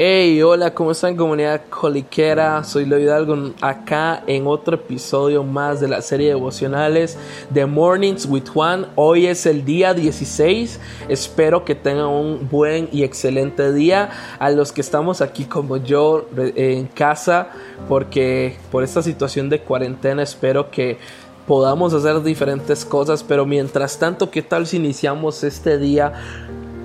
Hey, hola, ¿cómo están comunidad coliquera? Soy Leo Hidalgo acá en otro episodio más de la serie devocionales de Mornings with Juan. Hoy es el día 16. Espero que tengan un buen y excelente día. A los que estamos aquí como yo en casa, porque por esta situación de cuarentena espero que podamos hacer diferentes cosas, pero mientras tanto, ¿qué tal si iniciamos este día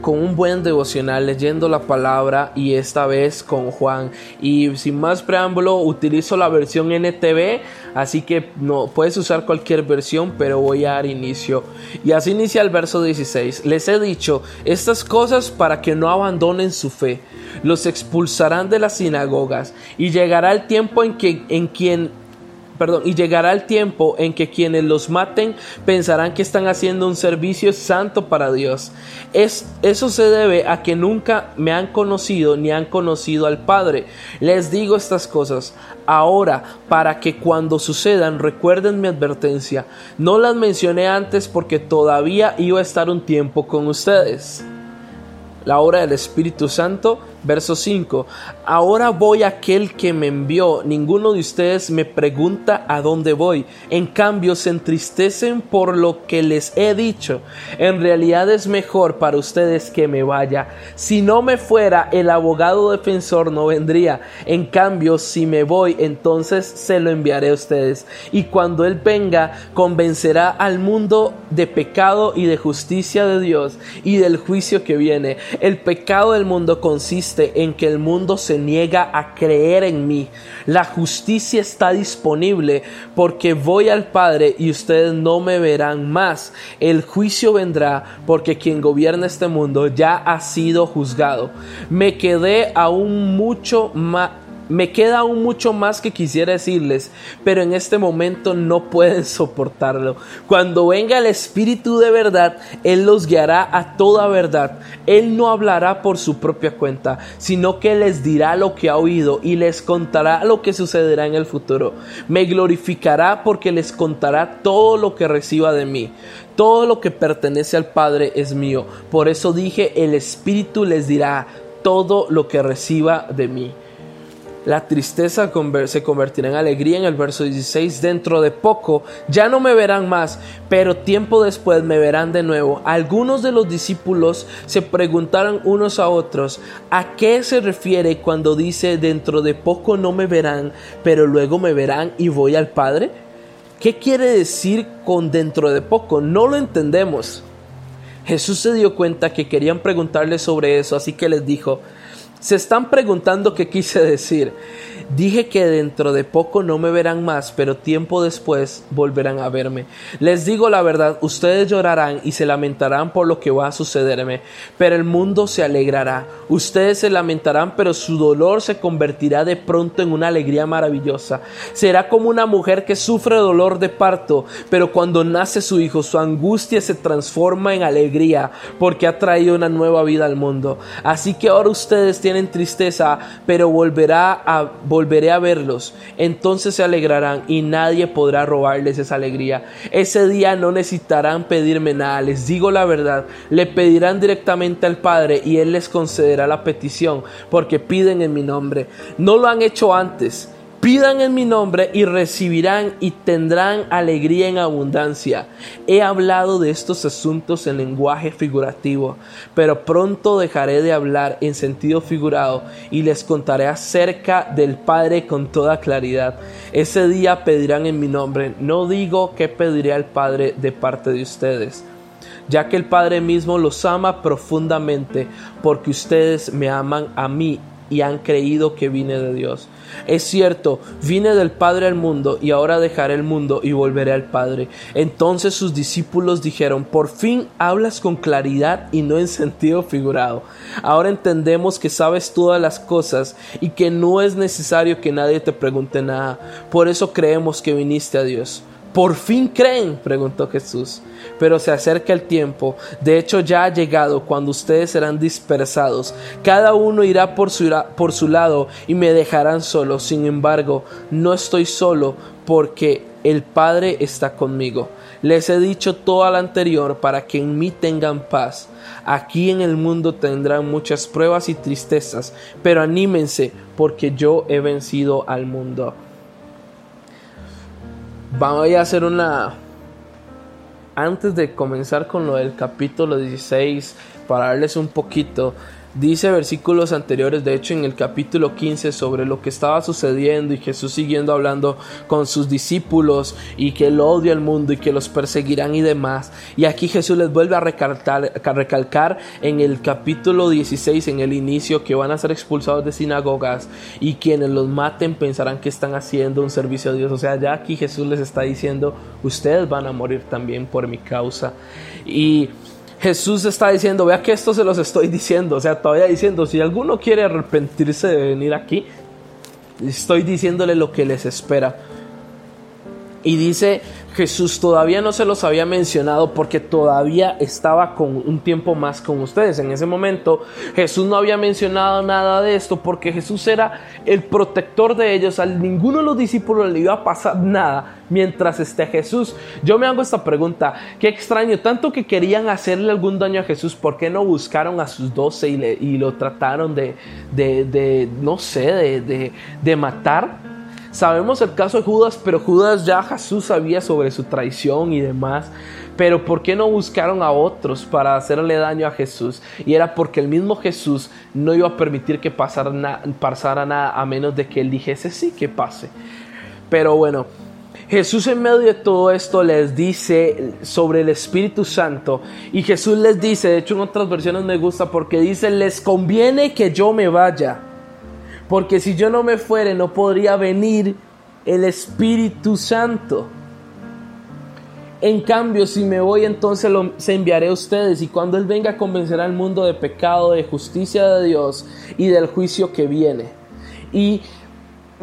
con un buen devocional leyendo la palabra y esta vez con Juan. Y sin más preámbulo, utilizo la versión NTV, así que no puedes usar cualquier versión, pero voy a dar inicio. Y así inicia el verso 16. Les he dicho estas cosas para que no abandonen su fe. Los expulsarán de las sinagogas y llegará el tiempo en que en quien perdón, y llegará el tiempo en que quienes los maten pensarán que están haciendo un servicio santo para Dios. Es, eso se debe a que nunca me han conocido ni han conocido al Padre. Les digo estas cosas ahora para que cuando sucedan recuerden mi advertencia. No las mencioné antes porque todavía iba a estar un tiempo con ustedes. La obra del Espíritu Santo Verso 5. Ahora voy a aquel que me envió. Ninguno de ustedes me pregunta a dónde voy. En cambio, se entristecen por lo que les he dicho. En realidad es mejor para ustedes que me vaya. Si no me fuera, el abogado defensor no vendría. En cambio, si me voy, entonces se lo enviaré a ustedes. Y cuando Él venga, convencerá al mundo de pecado y de justicia de Dios y del juicio que viene. El pecado del mundo consiste en que el mundo se niega a creer en mí. La justicia está disponible porque voy al Padre y ustedes no me verán más. El juicio vendrá porque quien gobierna este mundo ya ha sido juzgado. Me quedé aún mucho más me queda aún mucho más que quisiera decirles, pero en este momento no pueden soportarlo. Cuando venga el Espíritu de verdad, Él los guiará a toda verdad. Él no hablará por su propia cuenta, sino que les dirá lo que ha oído y les contará lo que sucederá en el futuro. Me glorificará porque les contará todo lo que reciba de mí. Todo lo que pertenece al Padre es mío. Por eso dije, el Espíritu les dirá todo lo que reciba de mí. La tristeza se convertirá en alegría en el verso 16. Dentro de poco ya no me verán más, pero tiempo después me verán de nuevo. Algunos de los discípulos se preguntaron unos a otros, ¿a qué se refiere cuando dice dentro de poco no me verán, pero luego me verán y voy al Padre? ¿Qué quiere decir con dentro de poco? No lo entendemos. Jesús se dio cuenta que querían preguntarle sobre eso, así que les dijo, se están preguntando qué quise decir. Dije que dentro de poco no me verán más, pero tiempo después volverán a verme. Les digo la verdad, ustedes llorarán y se lamentarán por lo que va a sucederme, pero el mundo se alegrará. Ustedes se lamentarán, pero su dolor se convertirá de pronto en una alegría maravillosa. Será como una mujer que sufre dolor de parto, pero cuando nace su hijo, su angustia se transforma en alegría, porque ha traído una nueva vida al mundo. Así que ahora ustedes tienen tristeza, pero volverá a volveré a verlos, entonces se alegrarán y nadie podrá robarles esa alegría. Ese día no necesitarán pedirme nada, les digo la verdad, le pedirán directamente al Padre y Él les concederá la petición, porque piden en mi nombre. No lo han hecho antes Pidan en mi nombre y recibirán y tendrán alegría en abundancia. He hablado de estos asuntos en lenguaje figurativo, pero pronto dejaré de hablar en sentido figurado y les contaré acerca del Padre con toda claridad. Ese día pedirán en mi nombre. No digo que pediré al Padre de parte de ustedes ya que el Padre mismo los ama profundamente, porque ustedes me aman a mí y han creído que vine de Dios. Es cierto, vine del Padre al mundo y ahora dejaré el mundo y volveré al Padre. Entonces sus discípulos dijeron, por fin hablas con claridad y no en sentido figurado. Ahora entendemos que sabes todas las cosas y que no es necesario que nadie te pregunte nada. Por eso creemos que viniste a Dios. ¿Por fin creen? preguntó Jesús. Pero se acerca el tiempo, de hecho ya ha llegado cuando ustedes serán dispersados. Cada uno irá por su, por su lado y me dejarán solo. Sin embargo, no estoy solo porque el Padre está conmigo. Les he dicho todo lo anterior para que en mí tengan paz. Aquí en el mundo tendrán muchas pruebas y tristezas, pero anímense porque yo he vencido al mundo. Voy a hacer una... Antes de comenzar con lo del capítulo 16, para darles un poquito Dice versículos anteriores, de hecho en el capítulo 15, sobre lo que estaba sucediendo y Jesús siguiendo hablando con sus discípulos y que él odia al mundo y que los perseguirán y demás. Y aquí Jesús les vuelve a recalcar, a recalcar en el capítulo 16, en el inicio, que van a ser expulsados de sinagogas y quienes los maten pensarán que están haciendo un servicio a Dios. O sea, ya aquí Jesús les está diciendo, ustedes van a morir también por mi causa. Y Jesús está diciendo, vea que esto se los estoy diciendo, o sea, todavía diciendo, si alguno quiere arrepentirse de venir aquí, estoy diciéndole lo que les espera. Y dice Jesús todavía no se los había mencionado porque todavía estaba con un tiempo más con ustedes. En ese momento Jesús no había mencionado nada de esto porque Jesús era el protector de ellos. A ninguno de los discípulos le iba a pasar nada mientras esté Jesús. Yo me hago esta pregunta, qué extraño, tanto que querían hacerle algún daño a Jesús, ¿por qué no buscaron a sus doce y, lo trataron de, de, no sé, de, de matar? Sabemos el caso de Judas, pero Judas ya Jesús sabía sobre su traición y demás. Pero ¿por qué no buscaron a otros para hacerle daño a Jesús? Y era porque el mismo Jesús no iba a permitir que pasara, nada a menos de que él dijese sí que pase. Pero bueno, Jesús en medio de todo esto les dice sobre el Espíritu Santo y Jesús les dice, de hecho en otras versiones me gusta porque dice, les conviene que yo me vaya porque si yo no me fuere no podría venir el Espíritu Santo. En cambio, si me voy, entonces lo, se enviaré a ustedes y cuando Él venga convencerá al mundo de pecado, de justicia de Dios y del juicio que viene. Y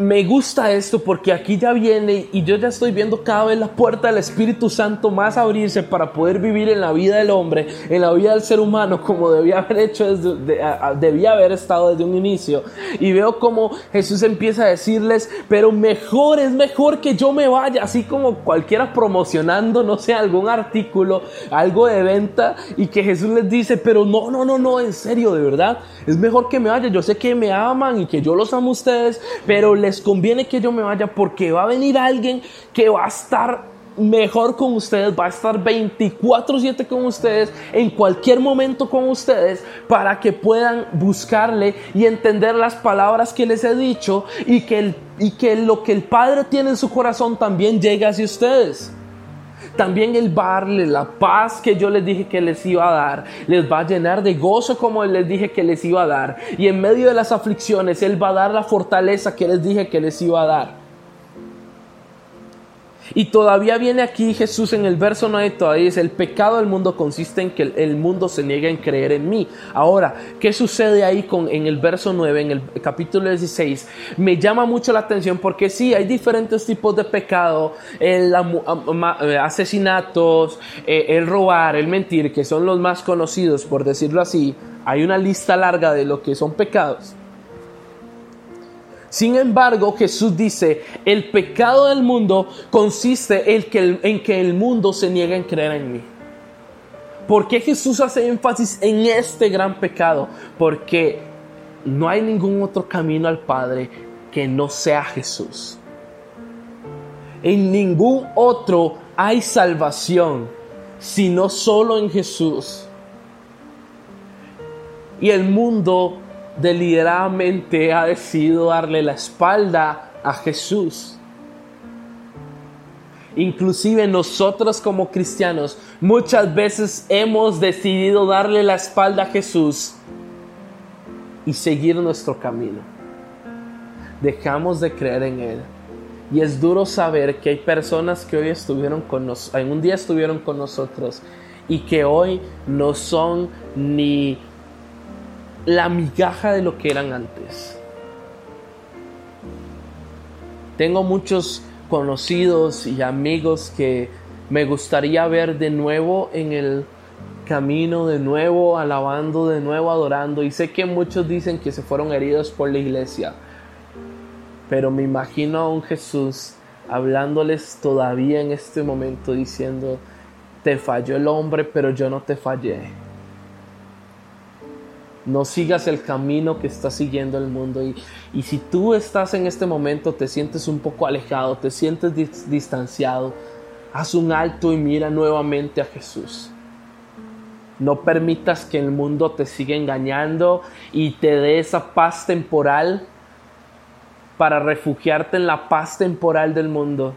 me gusta esto porque aquí ya viene y yo ya estoy viendo cada vez la puerta del Espíritu Santo más abrirse para poder vivir en la vida del hombre, en la vida del ser humano como debía haber hecho desde, debía haber estado desde un inicio. Y veo como Jesús empieza a decirles, pero mejor es mejor que yo me vaya, así como cualquiera promocionando, no sé, algún artículo, algo de venta y que Jesús les dice, pero no, no, no, no, en serio, de verdad, es mejor que me vaya. Yo sé que me aman y que yo los amo a ustedes, pero les conviene que yo me vaya porque va a venir alguien que va a estar mejor con ustedes, va a estar 24/7 con ustedes, en cualquier momento con ustedes, para que puedan buscarle y entender las palabras que les he dicho y que, y que lo que el Padre tiene en su corazón también llegue hacia ustedes. También el darle la paz que yo les dije que les iba a dar, les va a llenar de gozo como les dije que les iba a dar. Y en medio de las aflicciones, Él va a dar la fortaleza que les dije que les iba a dar. Y todavía viene aquí Jesús en el verso 9, todavía dice, el pecado del mundo consiste en que el mundo se niega en creer en mí. Ahora, ¿qué sucede ahí con, en el verso 9, en el capítulo 16? Me llama mucho la atención porque sí, hay diferentes tipos de pecado, el eh, asesinatos, eh, el robar, el mentir, que son los más conocidos, por decirlo así. Hay una lista larga de lo que son pecados. Sin embargo, Jesús dice, el pecado del mundo consiste en que, el, en que el mundo se niega en creer en mí. ¿Por qué Jesús hace énfasis en este gran pecado? Porque no hay ningún otro camino al Padre que no sea Jesús. En ningún otro hay salvación, sino solo en Jesús. Y el mundo deliberadamente ha decidido darle la espalda a Jesús. Inclusive nosotros como cristianos muchas veces hemos decidido darle la espalda a Jesús y seguir nuestro camino. Dejamos de creer en Él. Y es duro saber que hay personas que hoy estuvieron con nosotros, día estuvieron con nosotros y que hoy no son ni la migaja de lo que eran antes. Tengo muchos conocidos y amigos que me gustaría ver de nuevo en el camino, de nuevo alabando, de nuevo adorando. Y sé que muchos dicen que se fueron heridos por la iglesia, pero me imagino a un Jesús hablándoles todavía en este momento diciendo, te falló el hombre, pero yo no te fallé. No sigas el camino que está siguiendo el mundo. Y, y, si tú estás en este momento, te sientes un poco alejado, te sientes distanciado, haz un alto y mira nuevamente a Jesús. No permitas que el mundo te siga engañando y te dé esa paz temporal para refugiarte en la paz temporal del mundo.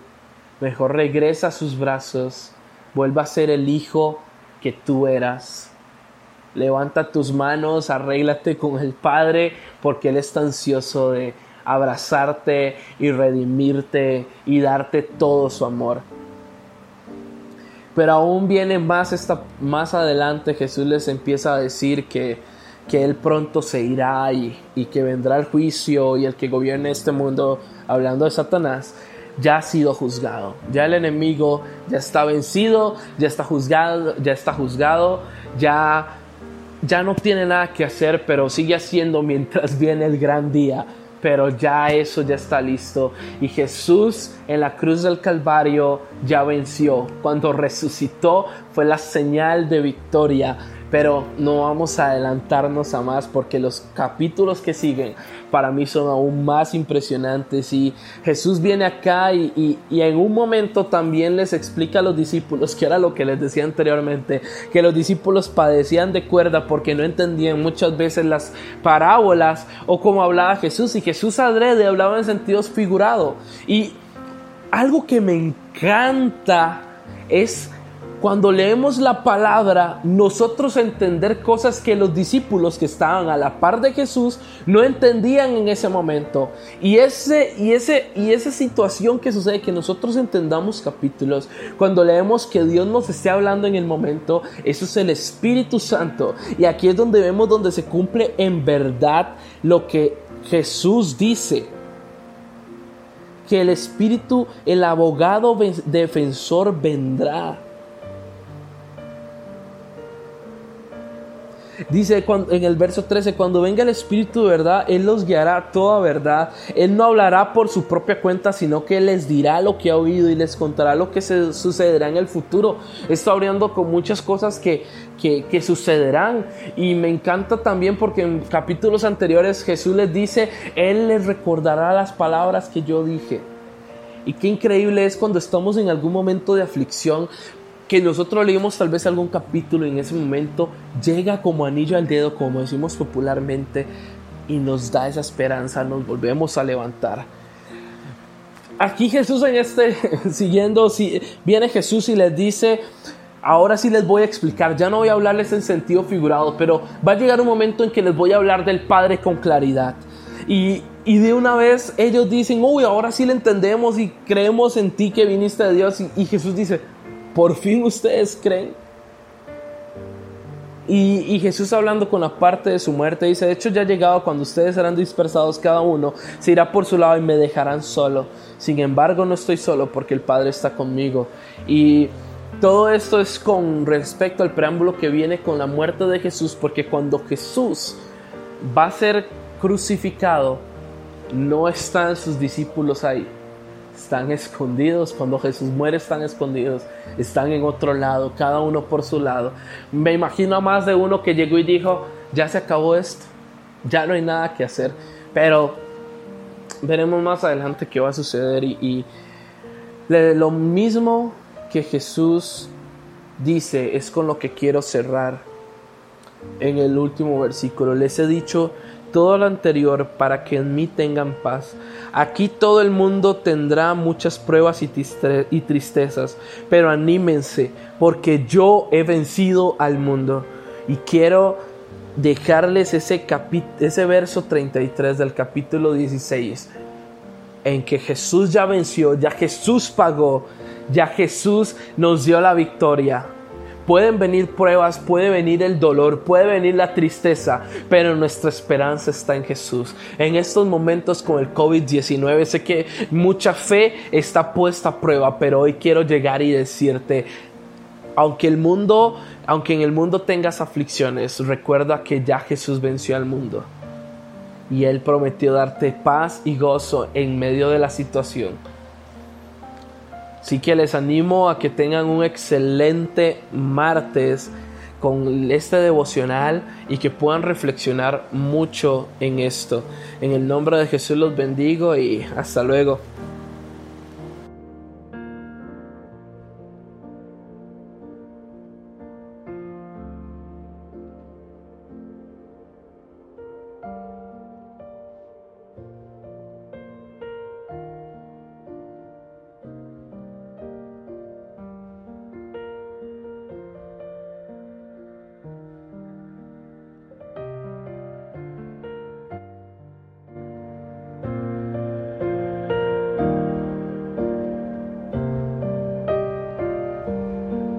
Mejor regresa a sus brazos, vuelva a ser el hijo que tú eras. Levanta tus manos, arréglate con el Padre, porque Él está ansioso de abrazarte y redimirte y darte todo su amor. Pero aún viene más, esta, más adelante, Jesús les empieza a decir que que Él pronto se irá y, y que vendrá el juicio y el que gobierne este mundo, hablando de Satanás, ya ha sido juzgado. Ya el enemigo ya está vencido, ya está juzgado, ya está juzgado, ya, ya no tiene nada que hacer, pero sigue haciendo mientras viene el gran día. Pero ya eso ya está listo. Y Jesús en la cruz del Calvario ya venció. Cuando resucitó fue la señal de victoria pero no vamos a adelantarnos a más porque los capítulos que siguen para mí son aún más impresionantes. Y Jesús viene acá y, en un momento también les explica a los discípulos, que era lo que les decía anteriormente, que los discípulos padecían de cuerda porque no entendían muchas veces las parábolas o cómo hablaba Jesús. Y Jesús adrede hablaba en sentidos figurados y algo que me encanta es cuando leemos la palabra, nosotros entender cosas que los discípulos que estaban a la par de Jesús no entendían en ese momento. Y, ese, y, ese, y esa situación que sucede, que nosotros entendamos capítulos, cuando leemos que Dios nos esté hablando en el momento, eso es el Espíritu Santo. Y aquí es donde vemos donde se cumple en verdad lo que Jesús dice que el Espíritu, el abogado defensor vendrá. Dice en el verso 13, cuando venga el Espíritu de verdad, Él los guiará toda verdad. Él no hablará por su propia cuenta, sino que les dirá lo que ha oído y les contará lo que se sucederá en el futuro. Está hablando con muchas cosas que, que, que sucederán. Y me encanta también porque en capítulos anteriores Jesús les dice, Él les recordará las palabras que yo dije. Y qué increíble es cuando estamos en algún momento de aflicción, que nosotros leímos tal vez algún capítulo y en ese momento llega como anillo al dedo, como decimos popularmente, y nos da esa esperanza, nos volvemos a levantar. Aquí Jesús en este, siguiendo, si, viene Jesús y les dice, ahora sí les voy a explicar, ya no voy a hablarles en sentido figurado, pero va a llegar un momento en que les voy a hablar del Padre con claridad. Y, y de una vez ellos dicen, uy, ahora sí le entendemos y creemos en ti que viniste de Dios. y Jesús dice, por fin ustedes creen. Y, Jesús hablando con la parte de su muerte dice, de hecho ya ha llegado cuando ustedes serán dispersados cada uno, se irá por su lado y me dejarán solo. Sin embargo no estoy solo porque el Padre está conmigo. Y todo esto es con respecto al preámbulo que viene con la muerte de Jesús, porque cuando Jesús va a ser crucificado, no están sus discípulos ahí están escondidos, cuando Jesús muere están escondidos, están en otro lado, cada uno por su lado. Me imagino a más de uno que llegó y dijo, ya se acabó esto, ya no hay nada que hacer, pero veremos más adelante qué va a suceder y, y lo mismo que Jesús dice es con lo que quiero cerrar en el último versículo. Les he dicho todo lo anterior para que en mí tengan paz. Aquí todo el mundo tendrá muchas pruebas y, tristezas, pero anímense, porque yo he vencido al mundo. Y quiero dejarles ese, ese verso 33 del capítulo 16, en que Jesús ya venció, ya Jesús pagó, ya Jesús nos dio la victoria. Pueden venir pruebas, puede venir el dolor, puede venir la tristeza, pero nuestra esperanza está en Jesús. En estos momentos con el COVID-19 sé que mucha fe está puesta a prueba, pero hoy quiero llegar y decirte, aunque el mundo, aunque en el mundo tengas aflicciones, recuerda que ya Jesús venció al mundo. Y Él prometió darte paz y gozo en medio de la situación. Así que les animo a que tengan un excelente martes con este devocional y que puedan reflexionar mucho en esto. En el nombre de Jesús los bendigo y hasta luego.